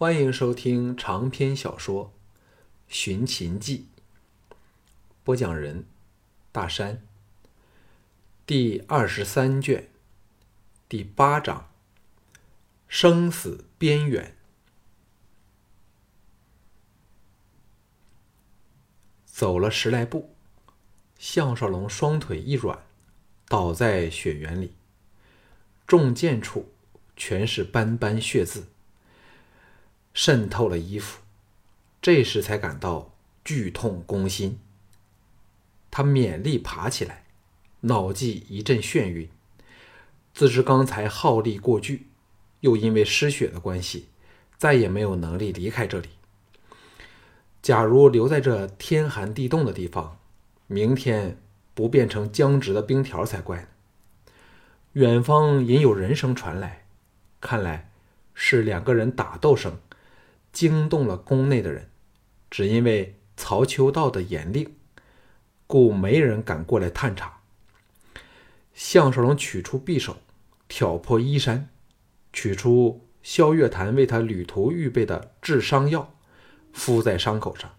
欢迎收听长篇小说《寻秦记》，播讲人：大山。第二十三卷，第八章：生死边缘。走了十来步，项少龙双腿一软，倒在雪原里，中箭处全是斑斑血渍。渗透了衣服，这时才感到剧痛攻心。他勉力爬起来，脑际一阵眩晕，自知刚才耗力过巨，又因为失血的关系，再也没有能力离开这里。假如留在这天寒地冻的地方，明天不变成僵直的冰条才怪呢。远方隐有人声传来，看来是两个人打斗声。惊动了宫内的人，只因为曹秋道的严令，故没人敢过来探查。项少龙取出匕首，挑破衣衫，取出萧月潭为他旅途预备的治伤药，敷在伤口上，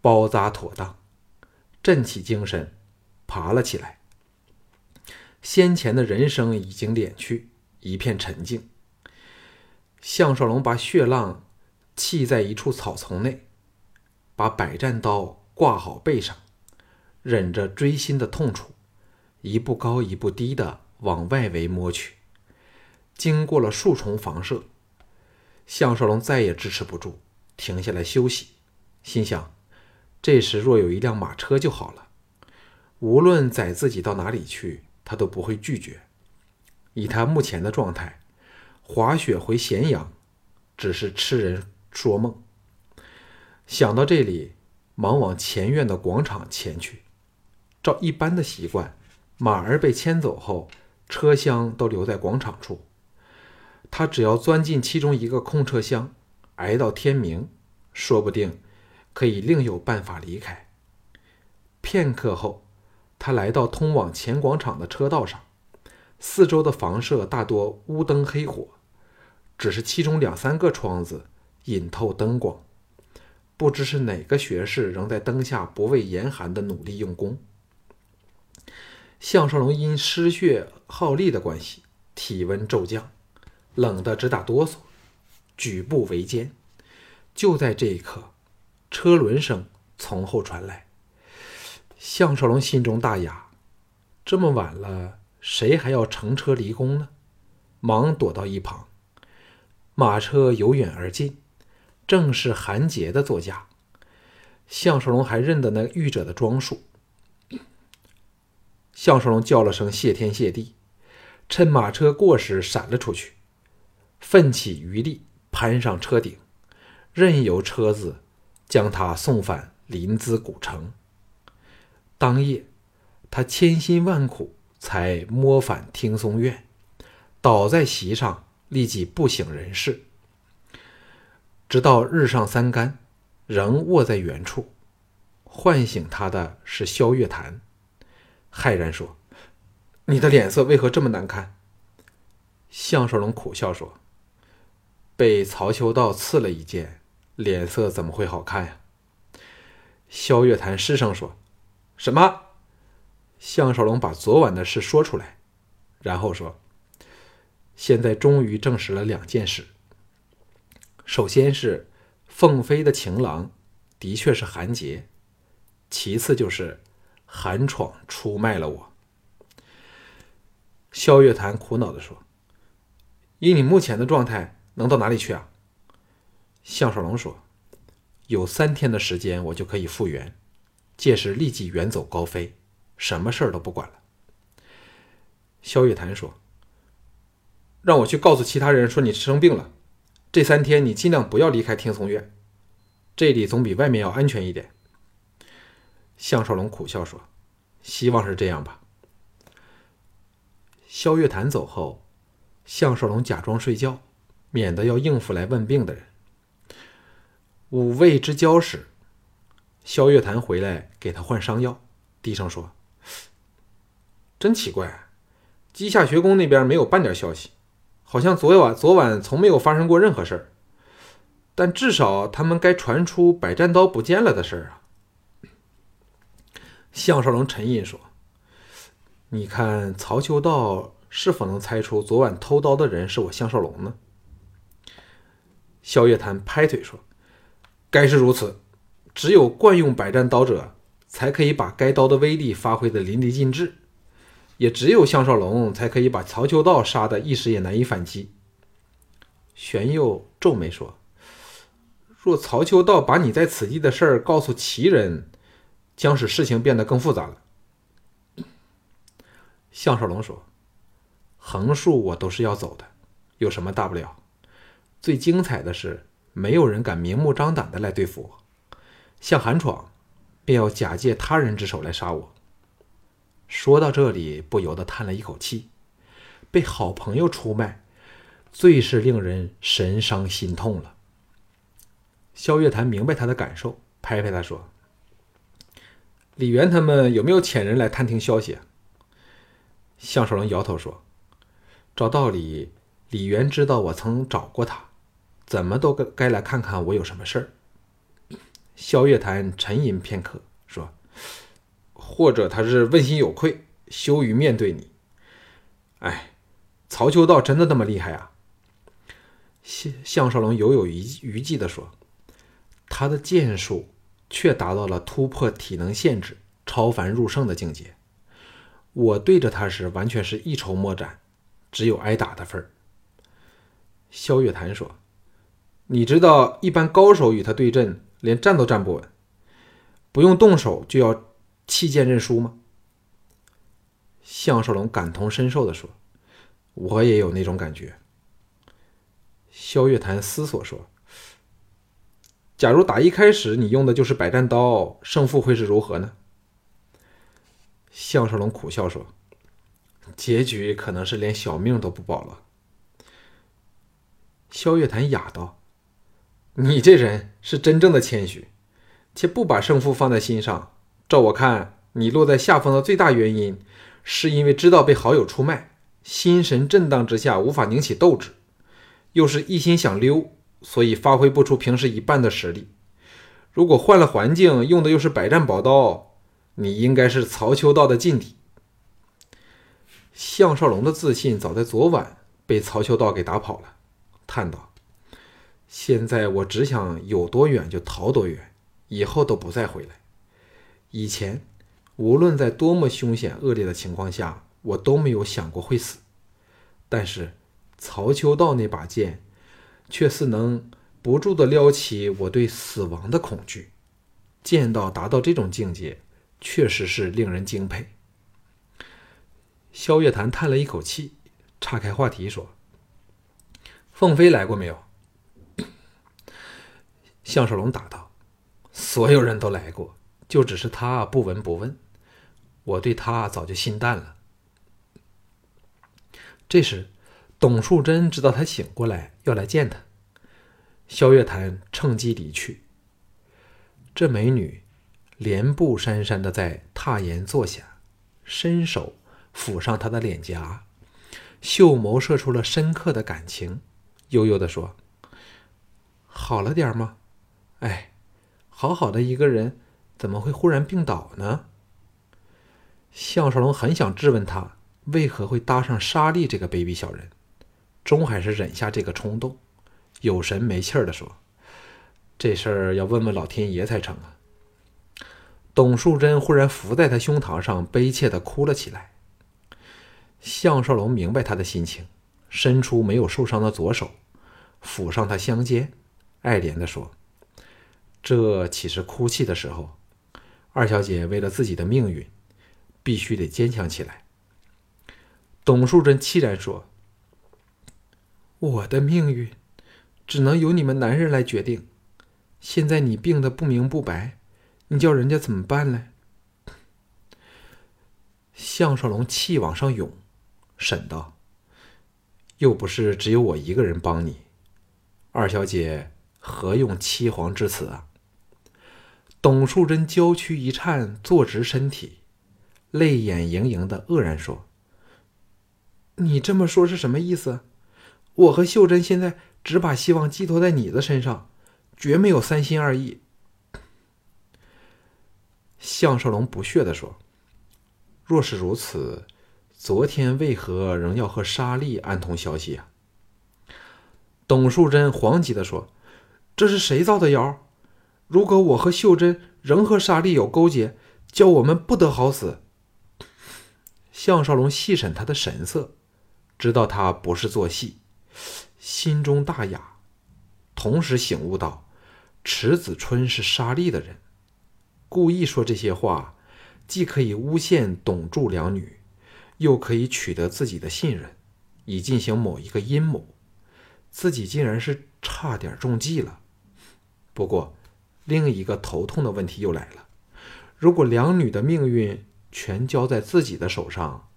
包扎妥当，振起精神，爬了起来。先前的人声已经敛去，一片沉静。项少龙把血浪。弃在一处草丛内，把百战刀挂好背上，忍着锥心的痛楚，一步高一步低的往外围摸去。经过了数重房舍，项少龙再也支持不住，停下来休息，心想：这时若有一辆马车就好了，无论载自己到哪里去，他都不会拒绝。以他目前的状态，滑雪回咸阳，只是痴人。说梦，想到这里，忙往前院的广场前去。照一般的习惯，马儿被牵走后，车厢都留在广场处。他只要钻进其中一个空车厢，挨到天明，说不定可以另有办法离开。片刻后，他来到通往前广场的车道上，四周的房舍大多乌灯黑火，只是其中两三个窗子。引透灯光，不知是哪个学士仍在灯下不畏严寒的努力用功。项少龙因失血耗力的关系，体温骤降，冷得直打哆嗦，举步维艰。就在这一刻，车轮声从后传来，项少龙心中大哑：这么晚了，谁还要乘车离宫呢？忙躲到一旁。马车由远而近。正是韩杰的座驾，项少龙还认得那御者的装束。项少龙叫了声谢天谢地，趁马车过时闪了出去，奋起余力攀上车顶，任由车子将他送返临淄古城。当夜，他千辛万苦才摸返听松院，倒在席上，立即不省人事。直到日上三竿，仍卧在原处。唤醒他的是萧月潭，骇然说：“你的脸色为何这么难看？”项少龙苦笑说：“被曹秋道刺了一剑，脸色怎么会好看呀？”萧月潭失声说：“什么？”项少龙把昨晚的事说出来，然后说：“现在终于证实了两件事。”首先是凤飞的情郎，的确是韩杰；其次就是韩闯出卖了我。萧月潭苦恼的说：“以你目前的状态，能到哪里去啊？”项少龙说：“有三天的时间，我就可以复原，届时立即远走高飞，什么事儿都不管了。”萧月潭说：“让我去告诉其他人说你生病了。”这三天你尽量不要离开听松院，这里总比外面要安全一点。项少龙苦笑说：“希望是这样吧。”萧月潭走后，项少龙假装睡觉，免得要应付来问病的人。五味之交时，萧月潭回来给他换伤药，低声说：“真奇怪，稷下学宫那边没有半点消息。”好像昨晚昨晚从没有发生过任何事儿。但至少他们该传出百战刀不见了的事儿啊。项少龙沉吟说：“你看曹秋道是否能猜出昨晚偷刀的人是我项少龙呢？”萧月潭拍腿说：“该是如此，只有惯用百战刀者，才可以把该刀的威力发挥的淋漓尽致，也只有项少龙才可以把曹秋道杀的一时也难以反击。”玄佑皱眉说：“若曹秋道把你在此地的事儿告诉齐人。”将使事情变得更复杂了。项少龙说：“横竖我都是要走的，有什么大不了？最精彩的是，没有人敢明目张胆的来对付我，像韩闯，便要假借他人之手来杀我。”说到这里，不由得叹了一口气：“被好朋友出卖，最是令人神伤心痛了。”萧月潭明白他的感受，拍拍他说。李元他们有没有遣人来探听消息？啊？”向少龙摇头说：“照道理，李元知道我曾找过他，怎么都该该来看看我有什么事儿。”萧月潭沉吟片刻：“或者他是问心有愧，羞于面对你。”哎，曹秋道真的那么厉害啊？项项少龙犹有余余悸的说：“他的剑术。”却达到了突破体能限制、超凡入圣的境界。我对着他时，完全是一筹莫展，只有挨打的份儿。萧月潭说：“你知道，一般高手与他对阵，连站都站不稳，不用动手就要弃剑认输吗？”项少龙感同身受的说：“我也有那种感觉。”萧月潭思索说。假如打一开始你用的就是百战刀，胜负会是如何呢？项少龙苦笑说：“结局可能是连小命都不保了。”萧月潭哑道：“你这人是真正的谦虚，且不把胜负放在心上。照我看，你落在下风的最大原因，是因为知道被好友出卖，心神震荡之下无法凝起斗志，又是一心想溜。”所以发挥不出平时一半的实力。如果换了环境，用的又是百战宝刀，你应该是曹秋道的劲敌。项少龙的自信早在昨晚被曹秋道给打跑了，叹道：“现在我只想有多远就逃多远，以后都不再回来。以前无论在多么凶险恶劣的情况下，我都没有想过会死。但是曹秋道那把剑……”却似能不住的撩起我对死亡的恐惧，剑道达到这种境界，确实是令人敬佩。萧月潭叹了一口气，岔开话题说：“凤飞来过没有？”项少龙答道：“所有人都来过，就只是他不闻不问。我对他早就心淡了。”这时。董树贞知道他醒过来，要来见他。萧月潭趁机离去。这美女连步姗姗的在榻沿坐下，伸手抚上他的脸颊，秀眸射出了深刻的感情，悠悠的说：“好了点吗？哎，好好的一个人，怎么会忽然病倒呢？”项少龙很想质问他为何会搭上沙莉这个卑鄙小人。终还是忍下这个冲动，有神没气儿的说：“这事儿要问问老天爷才成啊。”董树贞忽然伏在他胸膛上，悲切的哭了起来。项少龙明白他的心情，伸出没有受伤的左手，抚上他香肩，爱怜的说：“这岂是哭泣的时候？二小姐为了自己的命运，必须得坚强起来。”董树贞凄然说。我的命运，只能由你们男人来决定。现在你病得不明不白，你叫人家怎么办呢？项少龙气往上涌，沈道：“又不是只有我一个人帮你，二小姐何用凄惶之词啊？”董树贞娇躯一颤，坐直身体，泪眼盈盈的愕然说：“你这么说是什么意思？”我和秀珍现在只把希望寄托在你的身上，绝没有三心二意。”项少龙不屑地说：“若是如此，昨天为何仍要和沙莉安通消息啊？”董树贞惶急地说：“这是谁造的谣？如果我和秀珍仍和沙莉有勾结，叫我们不得好死。”项少龙细审他的神色，知道他不是做戏，心中大雅，同时醒悟到池子春是沙莉的人。故意说这些话，既可以诬陷董柱两女，又可以取得自己的信任，以进行某一个阴谋。自己竟然是差点中计了。不过，另一个头痛的问题又来了：如果两女的命运全交在自己的手上，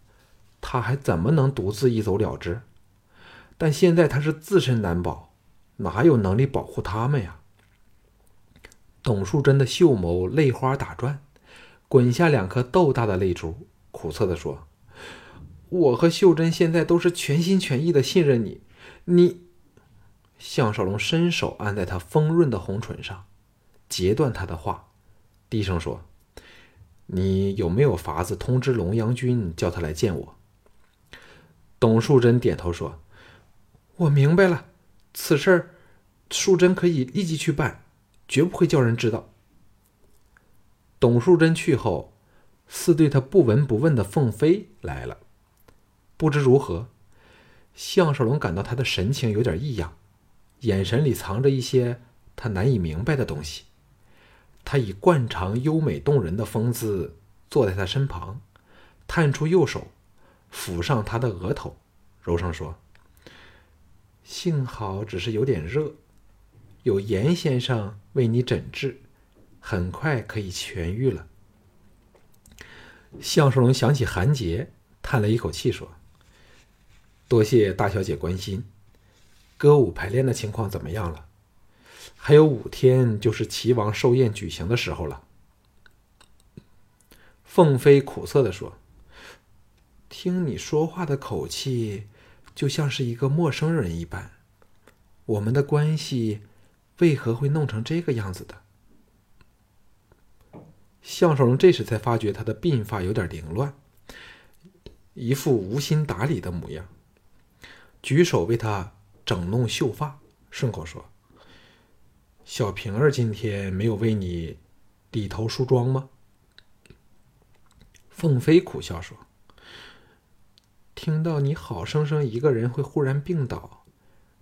他还怎么能独自一走了之？但现在他是自身难保，哪有能力保护他们呀？董树贞的秀眸泪花打转，滚下两颗豆大的泪珠，苦涩地说：“我和秀珍现在都是全心全意的信任你。”你，项少龙伸手按在她丰润的红唇上，截断他的话，低声说：“你有没有法子通知龙阳君，叫他来见我？”董树贞点头说：“我明白了，此事儿，淑贞可以立即去办。”绝不会叫人知道。董淑贞去后，似对他不闻不问的凤飞来了。不知如何，项少龙感到他的神情有点异样，眼神里藏着一些他难以明白的东西。他以惯常优美动人的风姿坐在他身旁，探出右手，抚上他的额头，柔声说：“幸好只是有点热。”有严先生为你诊治，很快可以痊愈了。项少龙想起韩杰，叹了一口气说：“多谢大小姐关心。歌舞排练的情况怎么样了？还有五天就是齐王寿宴举行的时候了。”凤飞苦涩的说：“听你说话的口气，就像是一个陌生人一般。我们的关系……”为何会弄成这个样子的？项少龙这时才发觉他的鬓发有点凌乱，一副无心打理的模样。举手为他整弄秀发，顺口说：“小平儿今天没有为你理头梳妆吗？”凤飞苦笑说：“听到你好生生一个人会忽然病倒，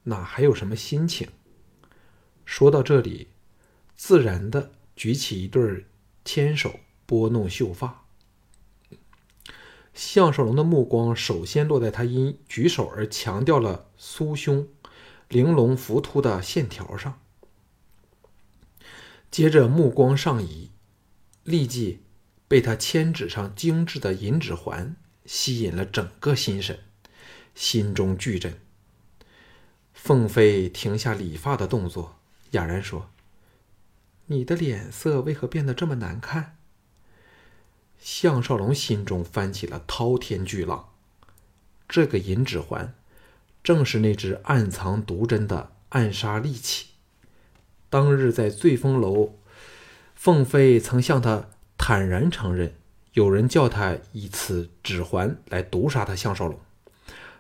哪还有什么心情？”说到这里，自然的举起一对牵手拨弄秀发。项少龙的目光首先落在他因举手而强调了酥胸、玲珑浮凸的线条上，接着目光上移，立即被他千指上精致的银指环吸引了整个心神，心中巨震。凤飞停下理发的动作。哑然说：“你的脸色为何变得这么难看？”项少龙心中翻起了滔天巨浪。这个银指环，正是那只暗藏毒针的暗杀利器。当日在醉风楼，凤飞曾向他坦然承认，有人叫他以此指环来毒杀他项少龙。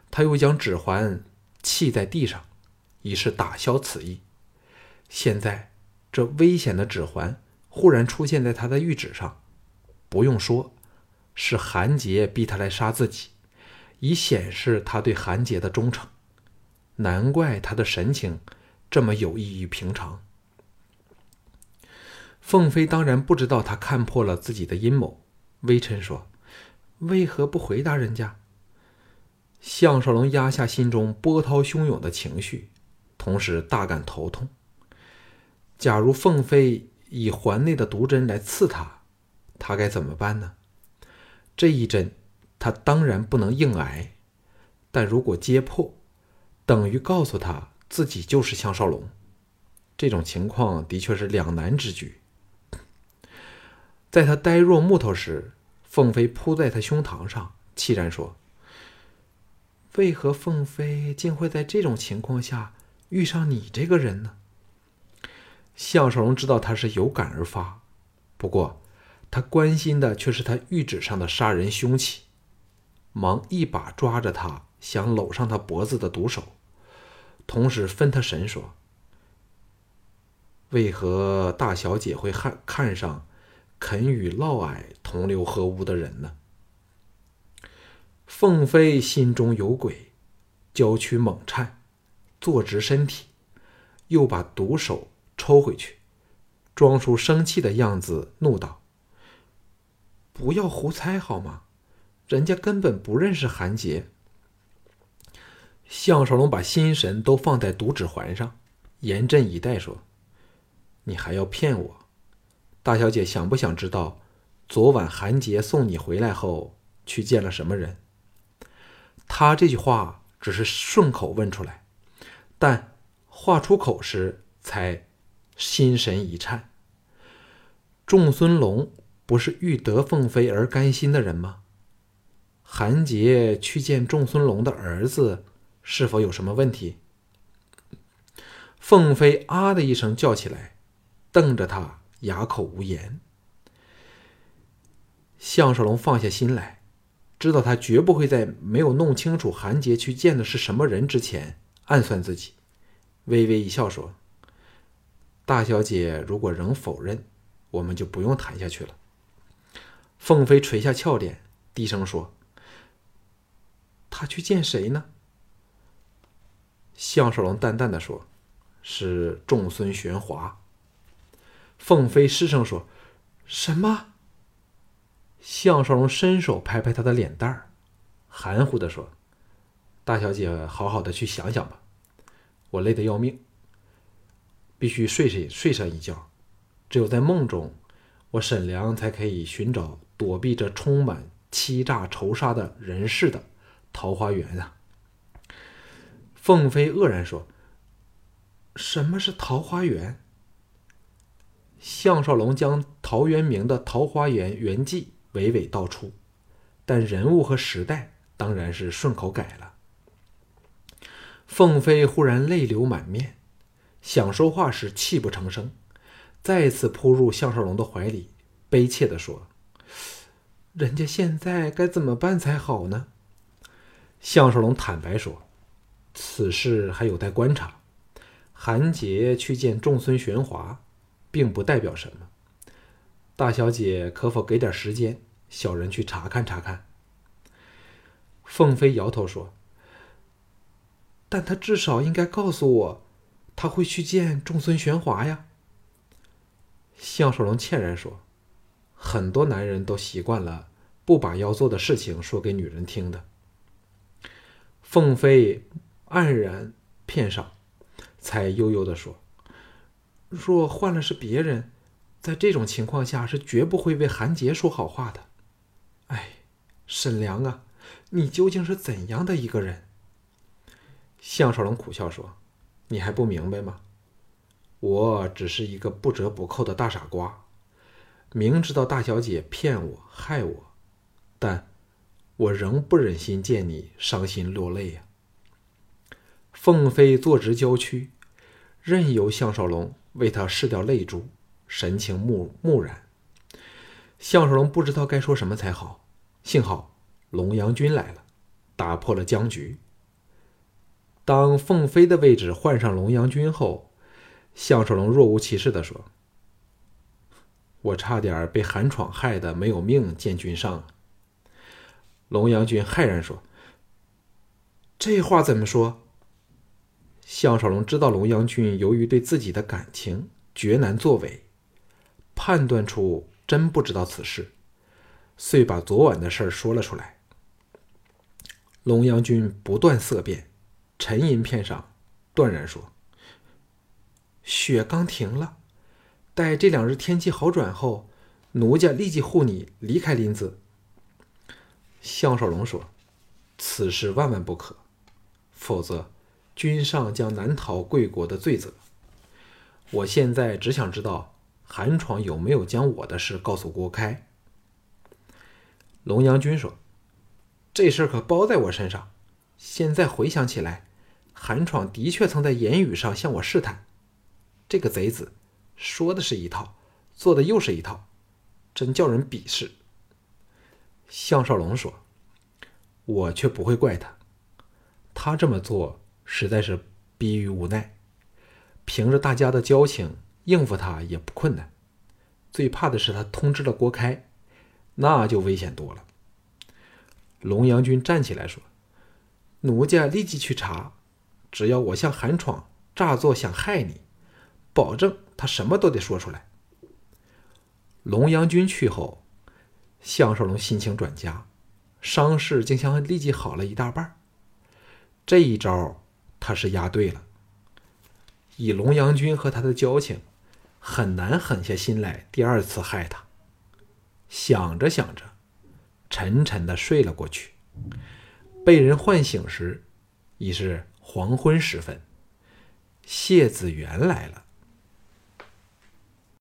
他又将指环弃在地上，以示打消此意。现在，这危险的指环忽然出现在他的玉指上，不用说，是韩杰逼他来杀自己，以显示他对韩杰的忠诚。难怪他的神情这么有异于平常。凤飞当然不知道他看破了自己的阴谋，微臣说：“为何不回答人家？”项少龙压下心中波涛汹涌的情绪，同时大感头痛。假如凤飞以环内的毒针来刺他，他该怎么办呢？这一针，他当然不能硬挨。但如果揭破，等于告诉他自己就是项少龙。这种情况的确是两难之举。在他呆若木头时，凤飞扑在他胸膛上，凄然说：“为何凤飞竟会在这种情况下遇上你这个人呢？”项少龙知道他是有感而发，不过他关心的却是他玉指上的杀人凶器，忙一把抓着他，想搂上他脖子的毒手，同时分他神说：“为何大小姐会看看上肯与嫪毐同流合污的人呢？”凤飞心中有鬼，娇躯猛颤，坐直身体，又把毒手抽回去，装出生气的样子，怒道：“不要胡猜好吗？人家根本不认识韩杰。”项少龙把心神都放在毒指环上，严阵以待，说：“你还要骗我？大小姐想不想知道，昨晚韩杰送你回来后去见了什么人？”他这句话只是顺口问出来，但话出口时才心神一颤。仲孙龙不是欲得凤飞而甘心的人吗？韩杰去见仲孙龙的儿子，是否有什么问题？凤飞啊的一声叫起来，瞪着他，哑口无言。项少龙放下心来。知道他绝不会在没有弄清楚韩杰去见的是什么人之前暗算自己，微微一笑说：“大小姐如果仍否认，我们就不用谈下去了。”凤飞垂下俏脸，低声说：“他去见谁呢？”项少龙淡淡的说：“是仲孙玄华。”凤飞失声说：“什么？”项少龙伸手拍拍他的脸蛋儿，含糊的说：“大小姐，好好的去想想吧，我累得要命，必须睡睡睡上一觉。只有在梦中，我沈良才可以寻找躲避着充满欺诈仇杀的人世的桃花源啊。”凤飞愕然说：“什么是桃花源？”项少龙将陶渊明的《桃花源源记》。娓娓道出，但人物和时代当然是顺口改了。凤飞忽然泪流满面，想说话时泣不成声，再次扑入项少龙的怀里，悲切地说：“人家现在该怎么办才好呢？”项少龙坦白说：“此事还有待观察。韩杰去见仲孙玄华，并不代表什么。大小姐可否给点时间？”小人去查看查看。凤飞摇头说：“但他至少应该告诉我，他会去见仲孙玄华呀。”项少龙歉然说：“很多男人都习惯了不把要做的事情说给女人听的。”凤飞黯然片上，才悠悠的说：“若换了是别人，在这种情况下是绝不会为韩杰说好话的。”哎，沈良啊，你究竟是怎样的一个人？项少龙苦笑说：“你还不明白吗？我只是一个不折不扣的大傻瓜，明知道大小姐骗我、害我，但我仍不忍心见你伤心落泪呀。”凤飞坐直娇躯，任由项少龙为他拭掉泪珠，神情木木然。项少龙不知道该说什么才好，幸好龙阳君来了，打破了僵局。当凤飞的位置换上龙阳君后，项少龙若无其事的说：“我差点被韩闯害得没有命见君上了。”龙阳君骇然说：“这话怎么说？”项少龙知道龙阳君由于对自己的感情绝难作为，判断出。真不知道此事，遂把昨晚的事说了出来。龙阳君不断色变，沉吟片上，断然说：“雪刚停了，待这两日天气好转后，奴家立即护你离开林子。”项少龙说：“此事万万不可，否则君上将难逃贵国的罪责。我现在只想知道。”韩闯有没有将我的事告诉郭开？龙阳君说：“这事可包在我身上。现在回想起来，韩闯的确曾在言语上向我试探。这个贼子说的是一套，做的又是一套，真叫人鄙视。项少龙说：“我却不会怪他，他这么做实在是逼于无奈。凭着大家的交情，应付他也不困难。最怕的是他通知了郭开，那就危险多了。”龙阳君站起来说：“奴家立即去查，只要我向韩闯诈作想害你，保证他什么都得说出来。”龙阳君去后。项少龙心情转佳，伤势竟像立即好了一大半。这一招他是押对了。以龙阳君和他的交情，很难狠下心来第二次害他。想着想着，沉沉的睡了过去。被人唤醒时，已是黄昏时分。谢子元来了。